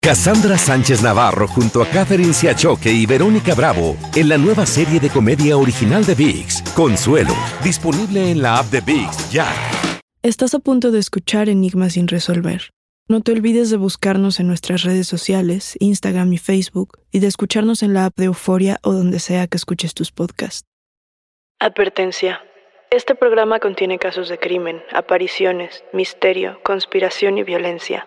Cassandra Sánchez Navarro junto a Catherine Siachoque y Verónica Bravo en la nueva serie de comedia original de VIX, Consuelo, disponible en la app de VIX ya. Estás a punto de escuchar Enigmas sin resolver. No te olvides de buscarnos en nuestras redes sociales, Instagram y Facebook, y de escucharnos en la app de Euforia o donde sea que escuches tus podcasts. Advertencia. Este programa contiene casos de crimen, apariciones, misterio, conspiración y violencia.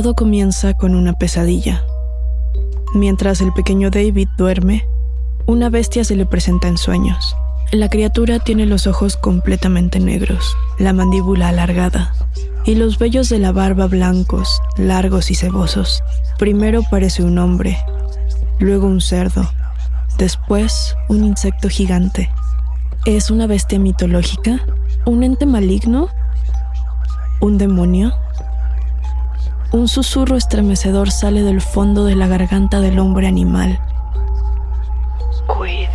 Todo comienza con una pesadilla. Mientras el pequeño David duerme, una bestia se le presenta en sueños. La criatura tiene los ojos completamente negros, la mandíbula alargada y los vellos de la barba blancos, largos y cebosos. Primero parece un hombre, luego un cerdo, después un insecto gigante. ¿Es una bestia mitológica? ¿Un ente maligno? ¿Un demonio? Un susurro estremecedor sale del fondo de la garganta del hombre animal. Cuidado.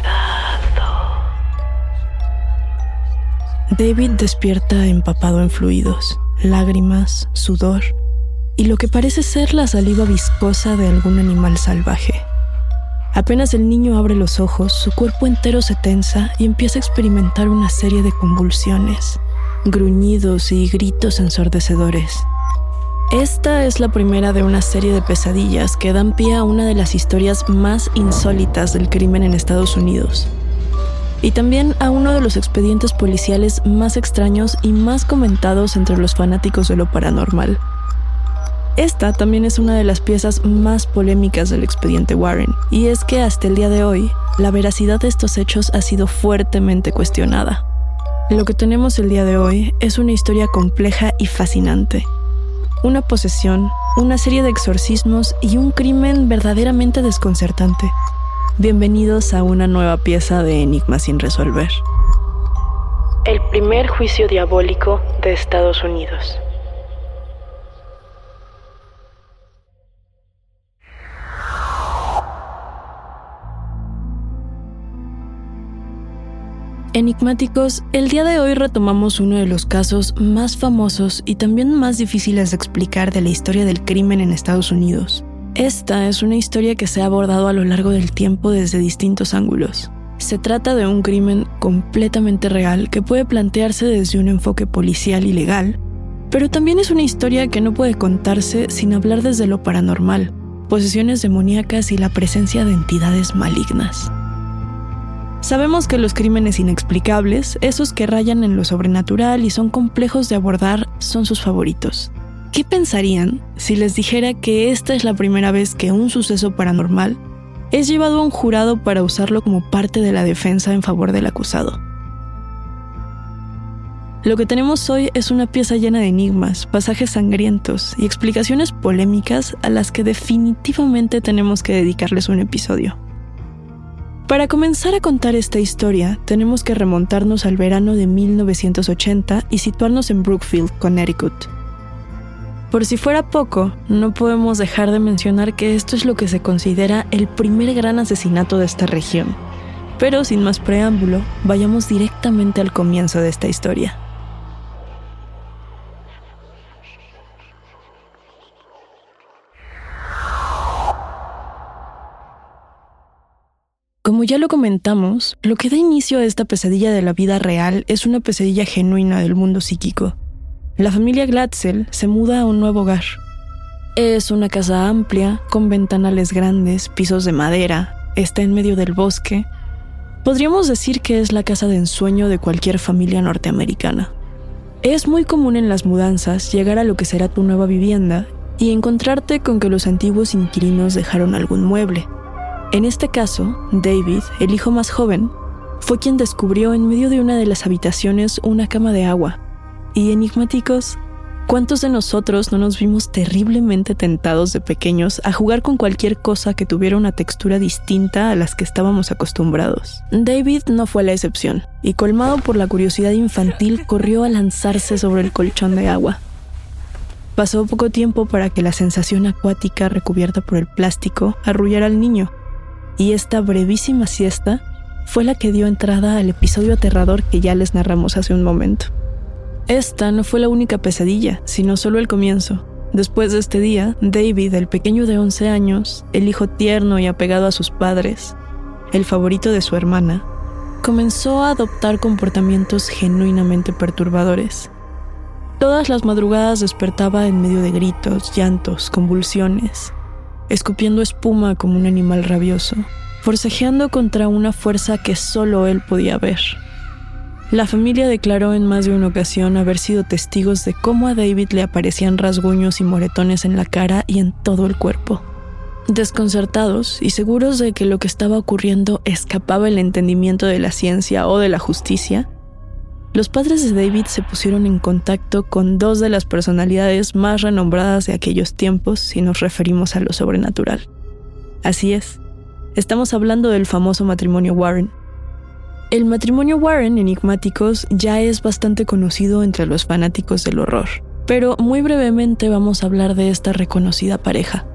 David despierta empapado en fluidos, lágrimas, sudor y lo que parece ser la saliva viscosa de algún animal salvaje. Apenas el niño abre los ojos, su cuerpo entero se tensa y empieza a experimentar una serie de convulsiones, gruñidos y gritos ensordecedores. Esta es la primera de una serie de pesadillas que dan pie a una de las historias más insólitas del crimen en Estados Unidos. Y también a uno de los expedientes policiales más extraños y más comentados entre los fanáticos de lo paranormal. Esta también es una de las piezas más polémicas del expediente Warren, y es que hasta el día de hoy, la veracidad de estos hechos ha sido fuertemente cuestionada. Lo que tenemos el día de hoy es una historia compleja y fascinante, una posesión, una serie de exorcismos y un crimen verdaderamente desconcertante. Bienvenidos a una nueva pieza de Enigma sin resolver. El primer juicio diabólico de Estados Unidos. Enigmáticos, el día de hoy retomamos uno de los casos más famosos y también más difíciles de explicar de la historia del crimen en Estados Unidos. Esta es una historia que se ha abordado a lo largo del tiempo desde distintos ángulos. Se trata de un crimen completamente real que puede plantearse desde un enfoque policial y legal, pero también es una historia que no puede contarse sin hablar desde lo paranormal, posesiones demoníacas y la presencia de entidades malignas. Sabemos que los crímenes inexplicables, esos que rayan en lo sobrenatural y son complejos de abordar, son sus favoritos. ¿Qué pensarían si les dijera que esta es la primera vez que un suceso paranormal es llevado a un jurado para usarlo como parte de la defensa en favor del acusado? Lo que tenemos hoy es una pieza llena de enigmas, pasajes sangrientos y explicaciones polémicas a las que definitivamente tenemos que dedicarles un episodio. Para comenzar a contar esta historia, tenemos que remontarnos al verano de 1980 y situarnos en Brookfield, Connecticut. Por si fuera poco, no podemos dejar de mencionar que esto es lo que se considera el primer gran asesinato de esta región. Pero sin más preámbulo, vayamos directamente al comienzo de esta historia. Ya lo comentamos, lo que da inicio a esta pesadilla de la vida real es una pesadilla genuina del mundo psíquico. La familia Glatzel se muda a un nuevo hogar. Es una casa amplia, con ventanales grandes, pisos de madera, está en medio del bosque. Podríamos decir que es la casa de ensueño de cualquier familia norteamericana. Es muy común en las mudanzas llegar a lo que será tu nueva vivienda y encontrarte con que los antiguos inquilinos dejaron algún mueble, en este caso, David, el hijo más joven, fue quien descubrió en medio de una de las habitaciones una cama de agua. Y enigmáticos, ¿cuántos de nosotros no nos vimos terriblemente tentados de pequeños a jugar con cualquier cosa que tuviera una textura distinta a las que estábamos acostumbrados? David no fue la excepción, y colmado por la curiosidad infantil, corrió a lanzarse sobre el colchón de agua. Pasó poco tiempo para que la sensación acuática recubierta por el plástico arrullara al niño, y esta brevísima siesta fue la que dio entrada al episodio aterrador que ya les narramos hace un momento. Esta no fue la única pesadilla, sino solo el comienzo. Después de este día, David, el pequeño de 11 años, el hijo tierno y apegado a sus padres, el favorito de su hermana, comenzó a adoptar comportamientos genuinamente perturbadores. Todas las madrugadas despertaba en medio de gritos, llantos, convulsiones, escupiendo espuma como un animal rabioso, forcejeando contra una fuerza que solo él podía ver. La familia declaró en más de una ocasión haber sido testigos de cómo a David le aparecían rasguños y moretones en la cara y en todo el cuerpo. Desconcertados y seguros de que lo que estaba ocurriendo escapaba el entendimiento de la ciencia o de la justicia, los padres de David se pusieron en contacto con dos de las personalidades más renombradas de aquellos tiempos si nos referimos a lo sobrenatural. Así es, estamos hablando del famoso matrimonio Warren. El matrimonio Warren, enigmáticos, ya es bastante conocido entre los fanáticos del horror, pero muy brevemente vamos a hablar de esta reconocida pareja.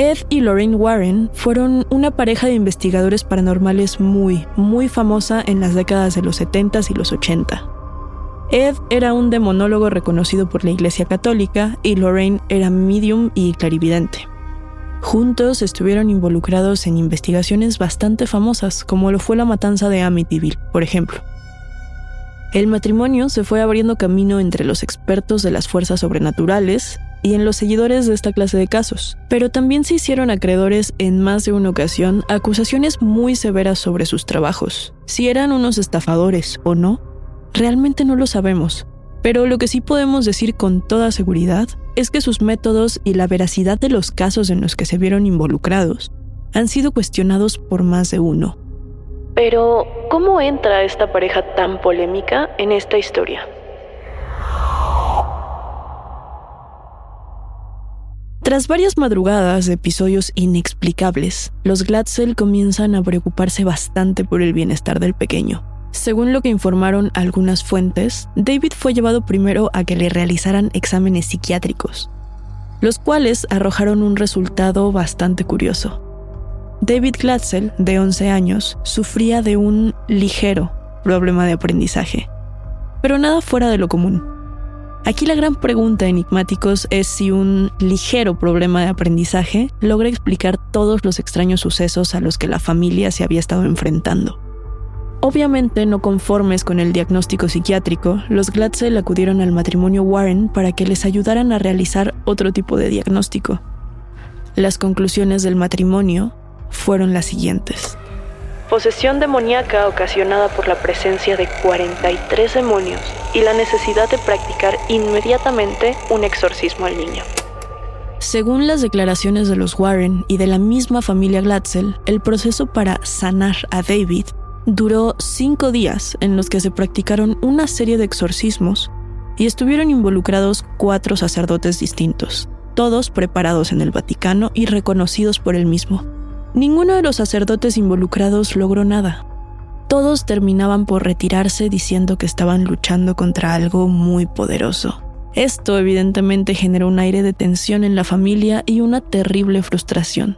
Ed y Lorraine Warren fueron una pareja de investigadores paranormales muy, muy famosa en las décadas de los 70s y los 80. Ed era un demonólogo reconocido por la Iglesia Católica y Lorraine era medium y clarividente. Juntos estuvieron involucrados en investigaciones bastante famosas, como lo fue la matanza de Amityville, por ejemplo. El matrimonio se fue abriendo camino entre los expertos de las fuerzas sobrenaturales y en los seguidores de esta clase de casos, pero también se hicieron acreedores en más de una ocasión acusaciones muy severas sobre sus trabajos. Si eran unos estafadores o no, realmente no lo sabemos, pero lo que sí podemos decir con toda seguridad es que sus métodos y la veracidad de los casos en los que se vieron involucrados han sido cuestionados por más de uno. Pero, ¿cómo entra esta pareja tan polémica en esta historia? Tras varias madrugadas de episodios inexplicables, los Glatzel comienzan a preocuparse bastante por el bienestar del pequeño. Según lo que informaron algunas fuentes, David fue llevado primero a que le realizaran exámenes psiquiátricos, los cuales arrojaron un resultado bastante curioso. David Glatzel, de 11 años, sufría de un ligero problema de aprendizaje, pero nada fuera de lo común. Aquí la gran pregunta, enigmáticos, es si un ligero problema de aprendizaje logra explicar todos los extraños sucesos a los que la familia se había estado enfrentando. Obviamente, no conformes con el diagnóstico psiquiátrico, los Glatzel acudieron al matrimonio Warren para que les ayudaran a realizar otro tipo de diagnóstico. Las conclusiones del matrimonio fueron las siguientes. Posesión demoníaca ocasionada por la presencia de 43 demonios y la necesidad de practicar inmediatamente un exorcismo al niño. Según las declaraciones de los Warren y de la misma familia Glatzel, el proceso para sanar a David duró cinco días en los que se practicaron una serie de exorcismos y estuvieron involucrados cuatro sacerdotes distintos, todos preparados en el Vaticano y reconocidos por él mismo. Ninguno de los sacerdotes involucrados logró nada, todos terminaban por retirarse diciendo que estaban luchando contra algo muy poderoso. Esto evidentemente generó un aire de tensión en la familia y una terrible frustración.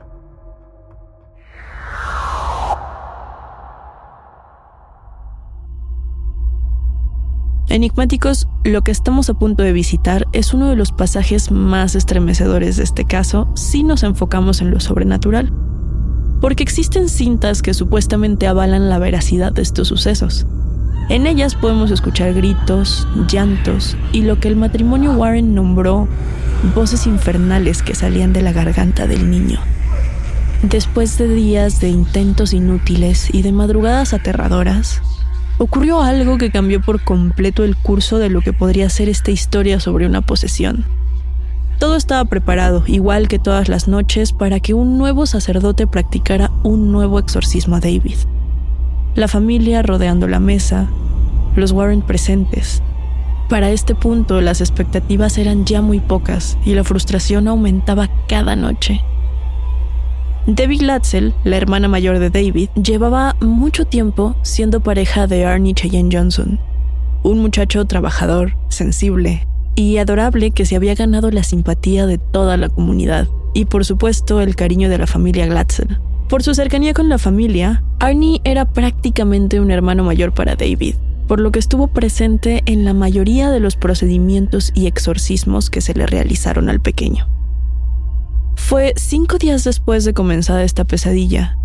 Enigmáticos, lo que estamos a punto de visitar es uno de los pasajes más estremecedores de este caso si nos enfocamos en lo sobrenatural, porque existen cintas que supuestamente avalan la veracidad de estos sucesos. En ellas podemos escuchar gritos, llantos y lo que el matrimonio Warren nombró voces infernales que salían de la garganta del niño. Después de días de intentos inútiles y de madrugadas aterradoras, ocurrió algo que cambió por completo el curso de lo que podría ser esta historia sobre una posesión. Todo estaba preparado, igual que todas las noches, para que un nuevo sacerdote practicara un nuevo exorcismo a David. La familia rodeando la mesa, los Warren presentes. Para este punto las expectativas eran ya muy pocas y la frustración aumentaba cada noche. Debbie Glatzel, la hermana mayor de David, llevaba mucho tiempo siendo pareja de Arnie Cheyenne Johnson, un muchacho trabajador, sensible y adorable que se había ganado la simpatía de toda la comunidad y por supuesto el cariño de la familia Glatzel. Por su cercanía con la familia, Arnie era prácticamente un hermano mayor para David, por lo que estuvo presente en la mayoría de los procedimientos y exorcismos que se le realizaron al pequeño. Fue cinco días después de comenzar esta pesadilla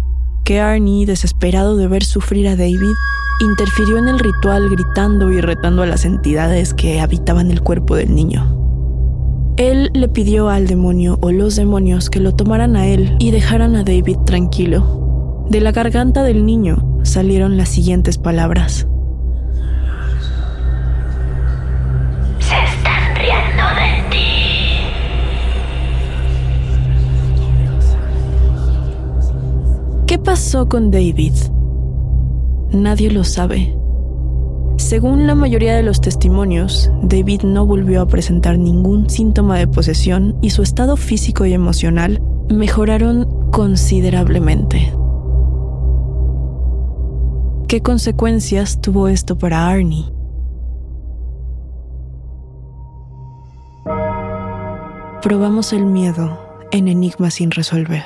que Arnie, desesperado de ver sufrir a David, interfirió en el ritual gritando y retando a las entidades que habitaban el cuerpo del niño. Él le pidió al demonio o los demonios que lo tomaran a él y dejaran a David tranquilo. De la garganta del niño salieron las siguientes palabras. ¿Qué pasó con David? Nadie lo sabe. Según la mayoría de los testimonios, David no volvió a presentar ningún síntoma de posesión y su estado físico y emocional mejoraron considerablemente. ¿Qué consecuencias tuvo esto para Arnie? Probamos el miedo en Enigma sin resolver.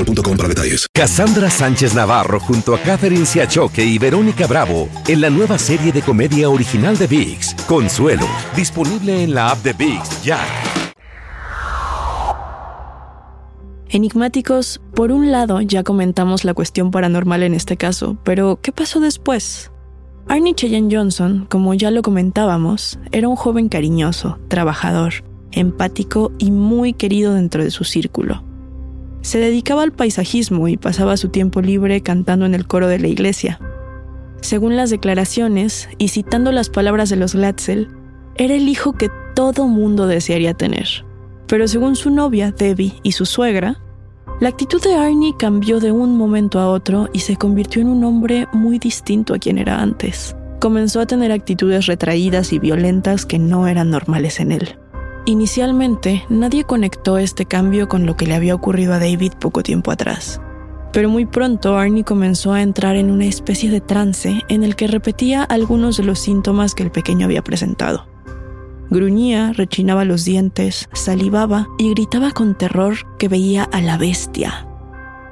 boostmobile.com para detalles. Cassandra Sánchez Navarro junto a Catherine Siachoque y Verónica Bravo en la nueva serie de comedia original de VIX, Consuelo, disponible en la app de VIX ya. Enigmáticos, por un lado ya comentamos la cuestión paranormal en este caso, pero ¿qué pasó después? Arnie Cheyenne Johnson, como ya lo comentábamos, era un joven cariñoso, trabajador, empático y muy querido dentro de su círculo. Se dedicaba al paisajismo y pasaba su tiempo libre cantando en el coro de la iglesia. Según las declaraciones, y citando las palabras de los Glatzel, era el hijo que todo mundo desearía tener. Pero según su novia, Debbie, y su suegra, la actitud de Arnie cambió de un momento a otro y se convirtió en un hombre muy distinto a quien era antes. Comenzó a tener actitudes retraídas y violentas que no eran normales en él. Inicialmente, nadie conectó este cambio con lo que le había ocurrido a David poco tiempo atrás. Pero muy pronto Arnie comenzó a entrar en una especie de trance en el que repetía algunos de los síntomas que el pequeño había presentado. Gruñía, rechinaba los dientes, salivaba y gritaba con terror que veía a la bestia.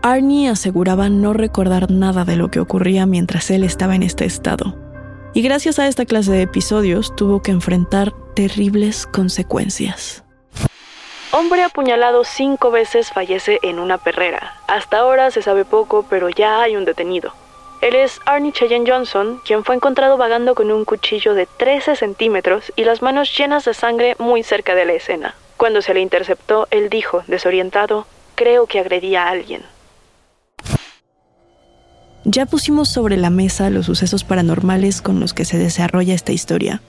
Arnie aseguraba no recordar nada de lo que ocurría mientras él estaba en este estado. Y gracias a esta clase de episodios tuvo que enfrentar terribles consecuencias. Hombre apuñalado cinco veces fallece en una perrera. Hasta ahora se sabe poco, pero ya hay un detenido. Él es Arnie Cheyenne Johnson, quien fue encontrado vagando con un cuchillo de 13 centímetros y las manos llenas de sangre muy cerca de la escena. Cuando se le interceptó, él dijo, desorientado, creo que agredía a alguien. Ya pusimos sobre la mesa los sucesos paranormales con los que se desarrolla esta historia.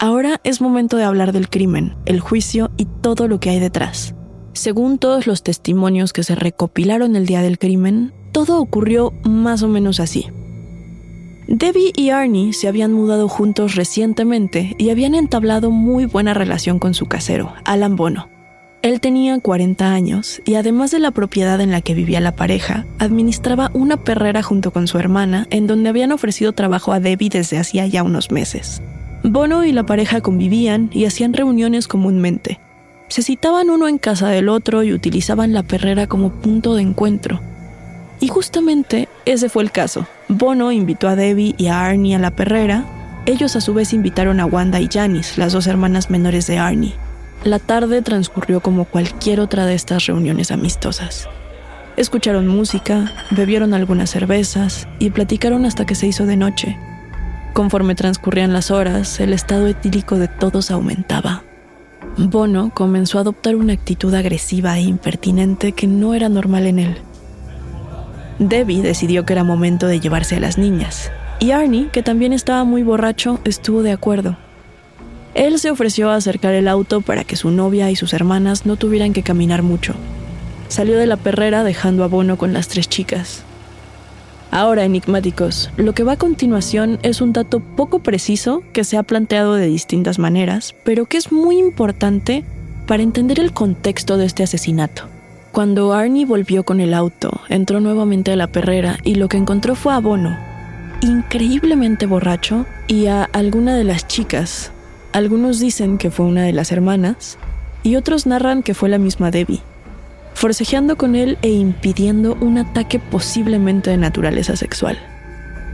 Ahora es momento de hablar del crimen, el juicio y todo lo que hay detrás. Según todos los testimonios que se recopilaron el día del crimen, todo ocurrió más o menos así. Debbie y Arnie se habían mudado juntos recientemente y habían entablado muy buena relación con su casero, Alan Bono. Él tenía 40 años y además de la propiedad en la que vivía la pareja, administraba una perrera junto con su hermana en donde habían ofrecido trabajo a Debbie desde hacía ya unos meses. Bono y la pareja convivían y hacían reuniones comúnmente. Se citaban uno en casa del otro y utilizaban la perrera como punto de encuentro. Y justamente ese fue el caso. Bono invitó a Debbie y a Arnie a la perrera. Ellos a su vez invitaron a Wanda y Janice, las dos hermanas menores de Arnie. La tarde transcurrió como cualquier otra de estas reuniones amistosas. Escucharon música, bebieron algunas cervezas y platicaron hasta que se hizo de noche. Conforme transcurrían las horas, el estado etílico de todos aumentaba. Bono comenzó a adoptar una actitud agresiva e impertinente que no era normal en él. Debbie decidió que era momento de llevarse a las niñas, y Arnie, que también estaba muy borracho, estuvo de acuerdo. Él se ofreció a acercar el auto para que su novia y sus hermanas no tuvieran que caminar mucho. Salió de la perrera dejando a Bono con las tres chicas. Ahora, enigmáticos, lo que va a continuación es un dato poco preciso que se ha planteado de distintas maneras, pero que es muy importante para entender el contexto de este asesinato. Cuando Arnie volvió con el auto, entró nuevamente a la perrera y lo que encontró fue a Bono, increíblemente borracho, y a alguna de las chicas. Algunos dicen que fue una de las hermanas, y otros narran que fue la misma Debbie forcejeando con él e impidiendo un ataque posiblemente de naturaleza sexual.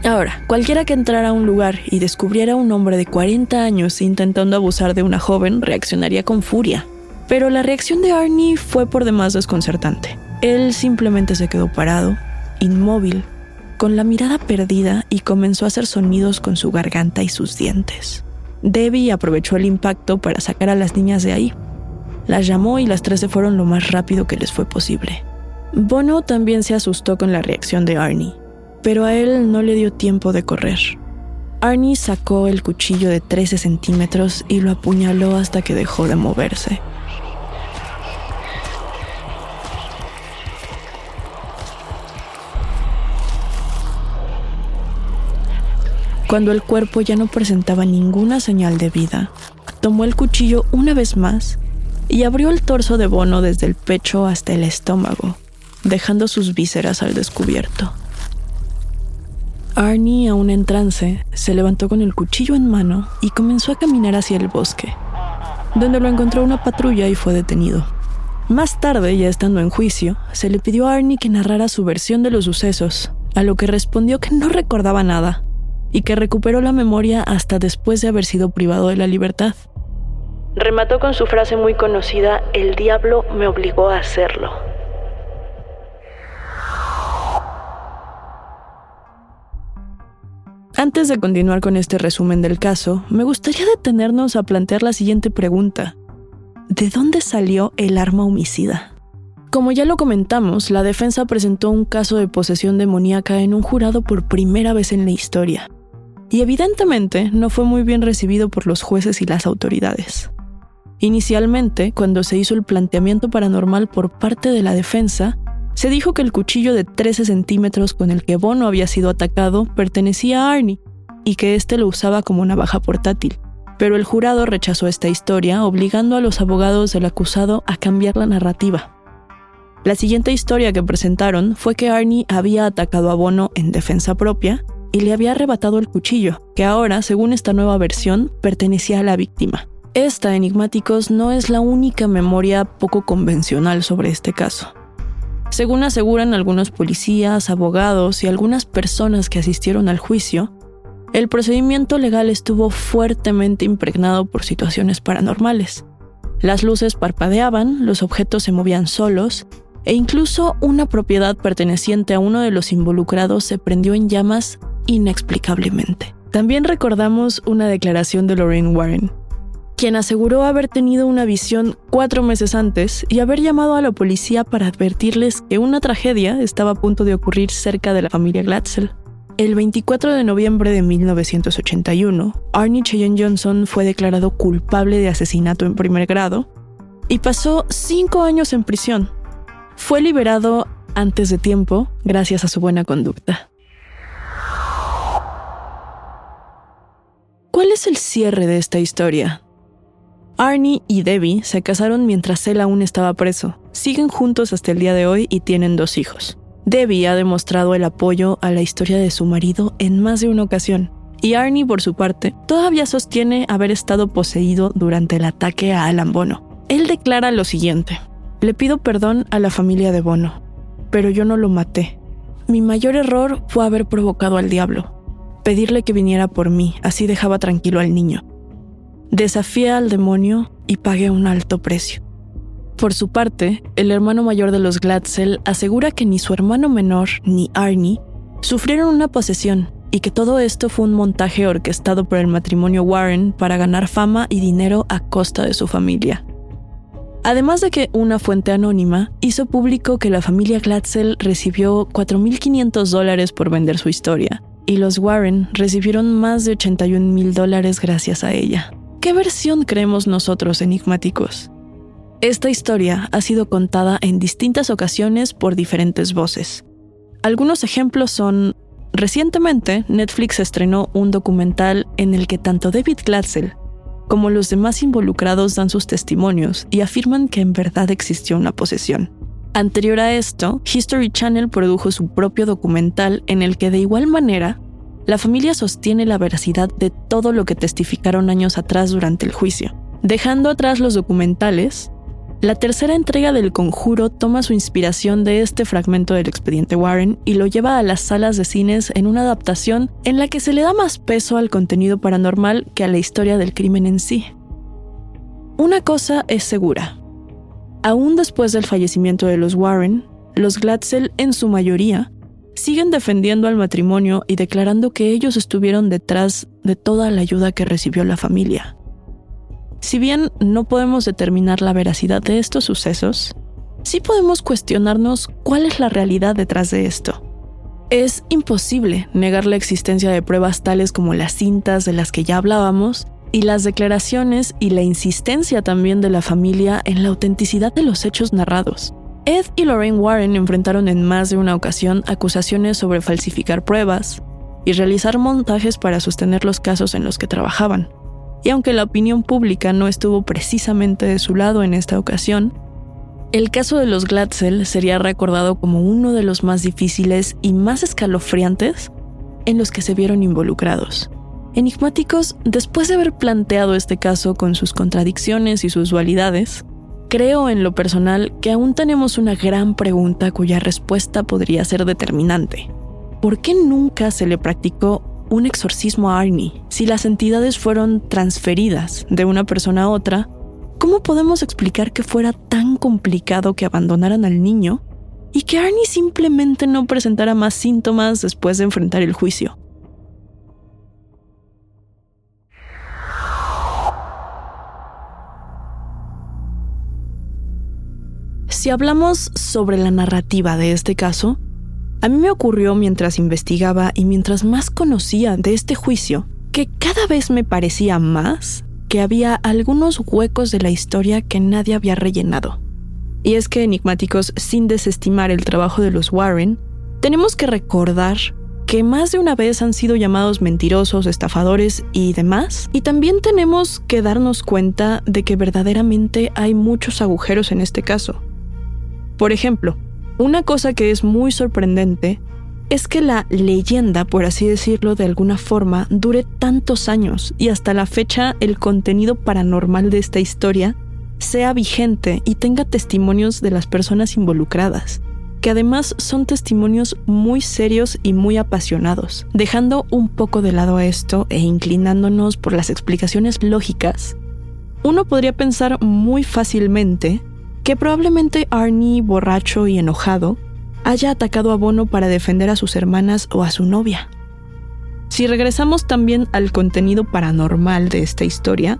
Ahora, cualquiera que entrara a un lugar y descubriera a un hombre de 40 años intentando abusar de una joven reaccionaría con furia. Pero la reacción de Arnie fue por demás desconcertante. Él simplemente se quedó parado, inmóvil, con la mirada perdida y comenzó a hacer sonidos con su garganta y sus dientes. Debbie aprovechó el impacto para sacar a las niñas de ahí, las llamó y las tres se fueron lo más rápido que les fue posible. Bono también se asustó con la reacción de Arnie, pero a él no le dio tiempo de correr. Arnie sacó el cuchillo de 13 centímetros y lo apuñaló hasta que dejó de moverse. Cuando el cuerpo ya no presentaba ninguna señal de vida, tomó el cuchillo una vez más y abrió el torso de Bono desde el pecho hasta el estómago, dejando sus vísceras al descubierto. Arnie, aún en trance, se levantó con el cuchillo en mano y comenzó a caminar hacia el bosque, donde lo encontró una patrulla y fue detenido. Más tarde, ya estando en juicio, se le pidió a Arnie que narrara su versión de los sucesos, a lo que respondió que no recordaba nada y que recuperó la memoria hasta después de haber sido privado de la libertad. Remató con su frase muy conocida, el diablo me obligó a hacerlo. Antes de continuar con este resumen del caso, me gustaría detenernos a plantear la siguiente pregunta. ¿De dónde salió el arma homicida? Como ya lo comentamos, la defensa presentó un caso de posesión demoníaca en un jurado por primera vez en la historia. Y evidentemente no fue muy bien recibido por los jueces y las autoridades. Inicialmente, cuando se hizo el planteamiento paranormal por parte de la defensa, se dijo que el cuchillo de 13 centímetros con el que Bono había sido atacado pertenecía a Arnie y que éste lo usaba como navaja portátil. Pero el jurado rechazó esta historia, obligando a los abogados del acusado a cambiar la narrativa. La siguiente historia que presentaron fue que Arnie había atacado a Bono en defensa propia y le había arrebatado el cuchillo, que ahora, según esta nueva versión, pertenecía a la víctima. Esta, enigmáticos, no es la única memoria poco convencional sobre este caso. Según aseguran algunos policías, abogados y algunas personas que asistieron al juicio, el procedimiento legal estuvo fuertemente impregnado por situaciones paranormales. Las luces parpadeaban, los objetos se movían solos, e incluso una propiedad perteneciente a uno de los involucrados se prendió en llamas inexplicablemente. También recordamos una declaración de Lorraine Warren, quien aseguró haber tenido una visión cuatro meses antes y haber llamado a la policía para advertirles que una tragedia estaba a punto de ocurrir cerca de la familia Glatzel. El 24 de noviembre de 1981, Arnie Cheyenne Johnson fue declarado culpable de asesinato en primer grado y pasó cinco años en prisión. Fue liberado antes de tiempo gracias a su buena conducta. ¿Cuál es el cierre de esta historia? Arnie y Debbie se casaron mientras él aún estaba preso. Siguen juntos hasta el día de hoy y tienen dos hijos. Debbie ha demostrado el apoyo a la historia de su marido en más de una ocasión, y Arnie, por su parte, todavía sostiene haber estado poseído durante el ataque a Alan Bono. Él declara lo siguiente: Le pido perdón a la familia de Bono, pero yo no lo maté. Mi mayor error fue haber provocado al diablo, pedirle que viniera por mí, así dejaba tranquilo al niño. Desafié al demonio y pagué un alto precio. Por su parte, el hermano mayor de los Glatzel asegura que ni su hermano menor ni Arnie sufrieron una posesión y que todo esto fue un montaje orquestado por el matrimonio Warren para ganar fama y dinero a costa de su familia. Además de que una fuente anónima hizo público que la familia Glatzel recibió 4.500 dólares por vender su historia, y los Warren recibieron más de 81 mil dólares gracias a ella. ¿Qué versión creemos nosotros enigmáticos? Esta historia ha sido contada en distintas ocasiones por diferentes voces. Algunos ejemplos son, recientemente Netflix estrenó un documental en el que tanto David Glatzel como los demás involucrados dan sus testimonios y afirman que en verdad existió una posesión. Anterior a esto, History Channel produjo su propio documental en el que de igual manera la familia sostiene la veracidad de todo lo que testificaron años atrás durante el juicio. Dejando atrás los documentales, la tercera entrega del conjuro toma su inspiración de este fragmento del expediente Warren y lo lleva a las salas de cines en una adaptación en la que se le da más peso al contenido paranormal que a la historia del crimen en sí. Una cosa es segura. Aún después del fallecimiento de los Warren, los Glatzel en su mayoría siguen defendiendo al matrimonio y declarando que ellos estuvieron detrás de toda la ayuda que recibió la familia. Si bien no podemos determinar la veracidad de estos sucesos, sí podemos cuestionarnos cuál es la realidad detrás de esto. Es imposible negar la existencia de pruebas tales como las cintas de las que ya hablábamos y las declaraciones y la insistencia también de la familia en la autenticidad de los hechos narrados. Ed y Lorraine Warren enfrentaron en más de una ocasión acusaciones sobre falsificar pruebas y realizar montajes para sostener los casos en los que trabajaban. Y aunque la opinión pública no estuvo precisamente de su lado en esta ocasión, el caso de los Glatzel sería recordado como uno de los más difíciles y más escalofriantes en los que se vieron involucrados. Enigmáticos, después de haber planteado este caso con sus contradicciones y sus dualidades, Creo en lo personal que aún tenemos una gran pregunta cuya respuesta podría ser determinante. ¿Por qué nunca se le practicó un exorcismo a Arnie si las entidades fueron transferidas de una persona a otra? ¿Cómo podemos explicar que fuera tan complicado que abandonaran al niño y que Arnie simplemente no presentara más síntomas después de enfrentar el juicio? Si hablamos sobre la narrativa de este caso, a mí me ocurrió mientras investigaba y mientras más conocía de este juicio, que cada vez me parecía más que había algunos huecos de la historia que nadie había rellenado. Y es que enigmáticos, sin desestimar el trabajo de los Warren, tenemos que recordar que más de una vez han sido llamados mentirosos, estafadores y demás. Y también tenemos que darnos cuenta de que verdaderamente hay muchos agujeros en este caso. Por ejemplo, una cosa que es muy sorprendente es que la leyenda, por así decirlo de alguna forma, dure tantos años y hasta la fecha el contenido paranormal de esta historia sea vigente y tenga testimonios de las personas involucradas, que además son testimonios muy serios y muy apasionados. Dejando un poco de lado esto e inclinándonos por las explicaciones lógicas, uno podría pensar muy fácilmente que probablemente Arnie, borracho y enojado, haya atacado a Bono para defender a sus hermanas o a su novia. Si regresamos también al contenido paranormal de esta historia,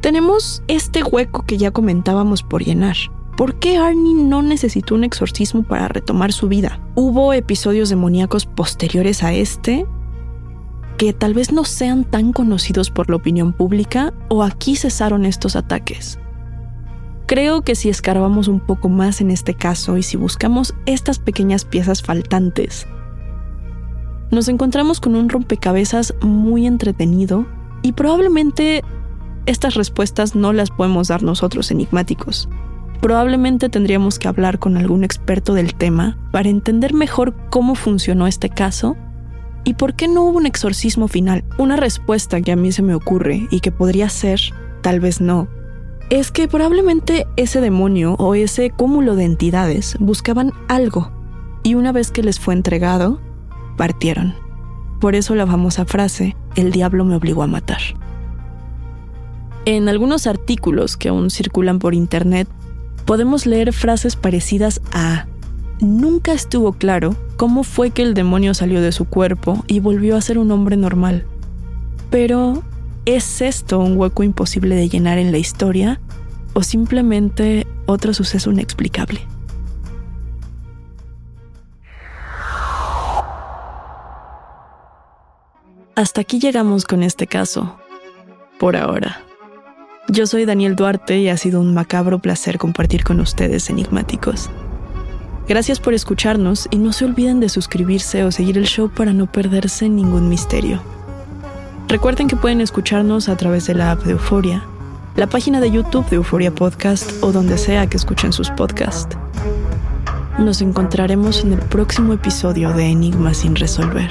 tenemos este hueco que ya comentábamos por llenar. ¿Por qué Arnie no necesitó un exorcismo para retomar su vida? ¿Hubo episodios demoníacos posteriores a este que tal vez no sean tan conocidos por la opinión pública o aquí cesaron estos ataques? Creo que si escarbamos un poco más en este caso y si buscamos estas pequeñas piezas faltantes, nos encontramos con un rompecabezas muy entretenido y probablemente estas respuestas no las podemos dar nosotros enigmáticos. Probablemente tendríamos que hablar con algún experto del tema para entender mejor cómo funcionó este caso y por qué no hubo un exorcismo final. Una respuesta que a mí se me ocurre y que podría ser, tal vez no, es que probablemente ese demonio o ese cúmulo de entidades buscaban algo y una vez que les fue entregado, partieron. Por eso la famosa frase, el diablo me obligó a matar. En algunos artículos que aún circulan por internet, podemos leer frases parecidas a Nunca estuvo claro cómo fue que el demonio salió de su cuerpo y volvió a ser un hombre normal. Pero ¿Es esto un hueco imposible de llenar en la historia o simplemente otro suceso inexplicable? Hasta aquí llegamos con este caso, por ahora. Yo soy Daniel Duarte y ha sido un macabro placer compartir con ustedes enigmáticos. Gracias por escucharnos y no se olviden de suscribirse o seguir el show para no perderse ningún misterio. Recuerden que pueden escucharnos a través de la app de Euforia, la página de YouTube de Euforia Podcast o donde sea que escuchen sus podcasts. Nos encontraremos en el próximo episodio de Enigmas sin resolver.